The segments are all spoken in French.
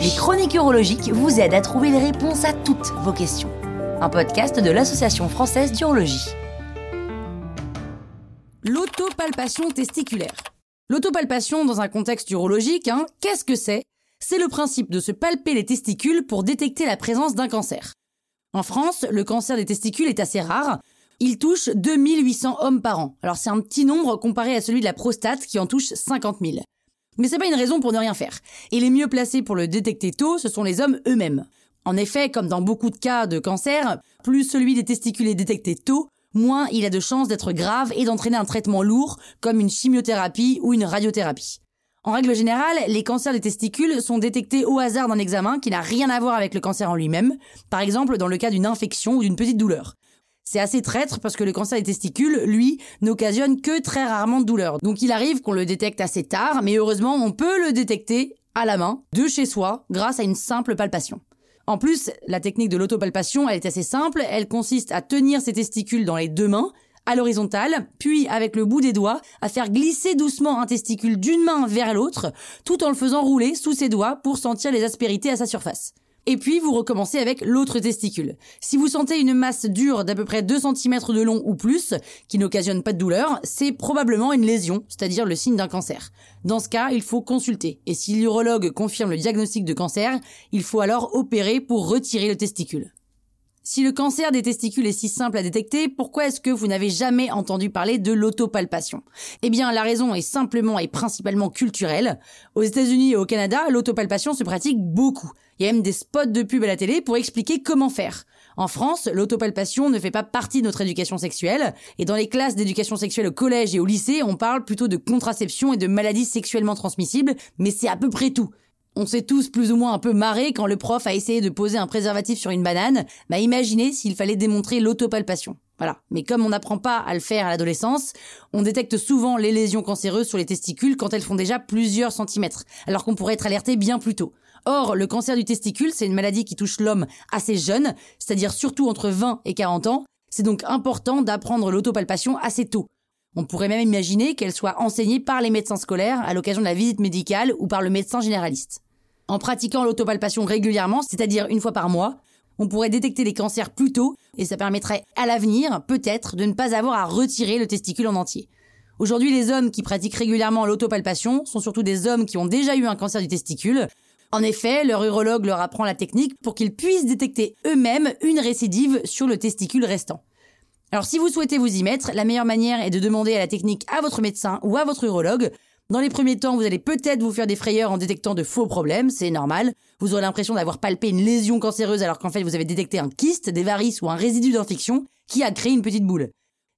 Les chroniques urologiques vous aident à trouver les réponses à toutes vos questions. Un podcast de l'Association française d'urologie. L'autopalpation testiculaire. L'autopalpation dans un contexte urologique, hein, qu'est-ce que c'est? C'est le principe de se palper les testicules pour détecter la présence d'un cancer. En France, le cancer des testicules est assez rare. Il touche 2800 hommes par an. Alors c'est un petit nombre comparé à celui de la prostate qui en touche 50 000. Mais c'est pas une raison pour ne rien faire. Et les mieux placés pour le détecter tôt, ce sont les hommes eux-mêmes. En effet, comme dans beaucoup de cas de cancer, plus celui des testicules est détecté tôt, moins il a de chances d'être grave et d'entraîner un traitement lourd, comme une chimiothérapie ou une radiothérapie. En règle générale, les cancers des testicules sont détectés au hasard d'un examen qui n'a rien à voir avec le cancer en lui-même, par exemple dans le cas d'une infection ou d'une petite douleur. C'est assez traître parce que le cancer des testicules, lui, n'occasionne que très rarement de douleur. Donc il arrive qu'on le détecte assez tard, mais heureusement on peut le détecter à la main, de chez soi, grâce à une simple palpation. En plus, la technique de l'autopalpation, elle est assez simple, elle consiste à tenir ses testicules dans les deux mains, à l'horizontale, puis avec le bout des doigts, à faire glisser doucement un testicule d'une main vers l'autre, tout en le faisant rouler sous ses doigts pour sentir les aspérités à sa surface. Et puis vous recommencez avec l'autre testicule. Si vous sentez une masse dure d'à peu près 2 cm de long ou plus, qui n'occasionne pas de douleur, c'est probablement une lésion, c'est-à-dire le signe d'un cancer. Dans ce cas, il faut consulter. Et si l'urologue confirme le diagnostic de cancer, il faut alors opérer pour retirer le testicule. Si le cancer des testicules est si simple à détecter, pourquoi est-ce que vous n'avez jamais entendu parler de l'autopalpation? Eh bien, la raison est simplement et principalement culturelle. Aux États-Unis et au Canada, l'autopalpation se pratique beaucoup. Il y a même des spots de pub à la télé pour expliquer comment faire. En France, l'autopalpation ne fait pas partie de notre éducation sexuelle, et dans les classes d'éducation sexuelle au collège et au lycée, on parle plutôt de contraception et de maladies sexuellement transmissibles, mais c'est à peu près tout. On s'est tous plus ou moins un peu marré quand le prof a essayé de poser un préservatif sur une banane. Bah imaginez s'il fallait démontrer l'autopalpation. Voilà. Mais comme on n'apprend pas à le faire à l'adolescence, on détecte souvent les lésions cancéreuses sur les testicules quand elles font déjà plusieurs centimètres, alors qu'on pourrait être alerté bien plus tôt. Or, le cancer du testicule, c'est une maladie qui touche l'homme assez jeune, c'est-à-dire surtout entre 20 et 40 ans. C'est donc important d'apprendre l'autopalpation assez tôt. On pourrait même imaginer qu'elle soit enseignée par les médecins scolaires à l'occasion de la visite médicale ou par le médecin généraliste. En pratiquant l'autopalpation régulièrement, c'est-à-dire une fois par mois, on pourrait détecter les cancers plus tôt et ça permettrait à l'avenir, peut-être, de ne pas avoir à retirer le testicule en entier. Aujourd'hui, les hommes qui pratiquent régulièrement l'autopalpation sont surtout des hommes qui ont déjà eu un cancer du testicule. En effet, leur urologue leur apprend la technique pour qu'ils puissent détecter eux-mêmes une récidive sur le testicule restant. Alors si vous souhaitez vous y mettre, la meilleure manière est de demander à la technique à votre médecin ou à votre urologue. Dans les premiers temps, vous allez peut-être vous faire des frayeurs en détectant de faux problèmes, c'est normal. Vous aurez l'impression d'avoir palpé une lésion cancéreuse alors qu'en fait vous avez détecté un kyste, des varices ou un résidu d'infection qui a créé une petite boule.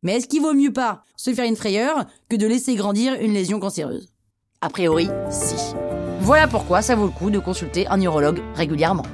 Mais est-ce qu'il vaut mieux pas se faire une frayeur que de laisser grandir une lésion cancéreuse? A priori, si. Voilà pourquoi ça vaut le coup de consulter un urologue régulièrement.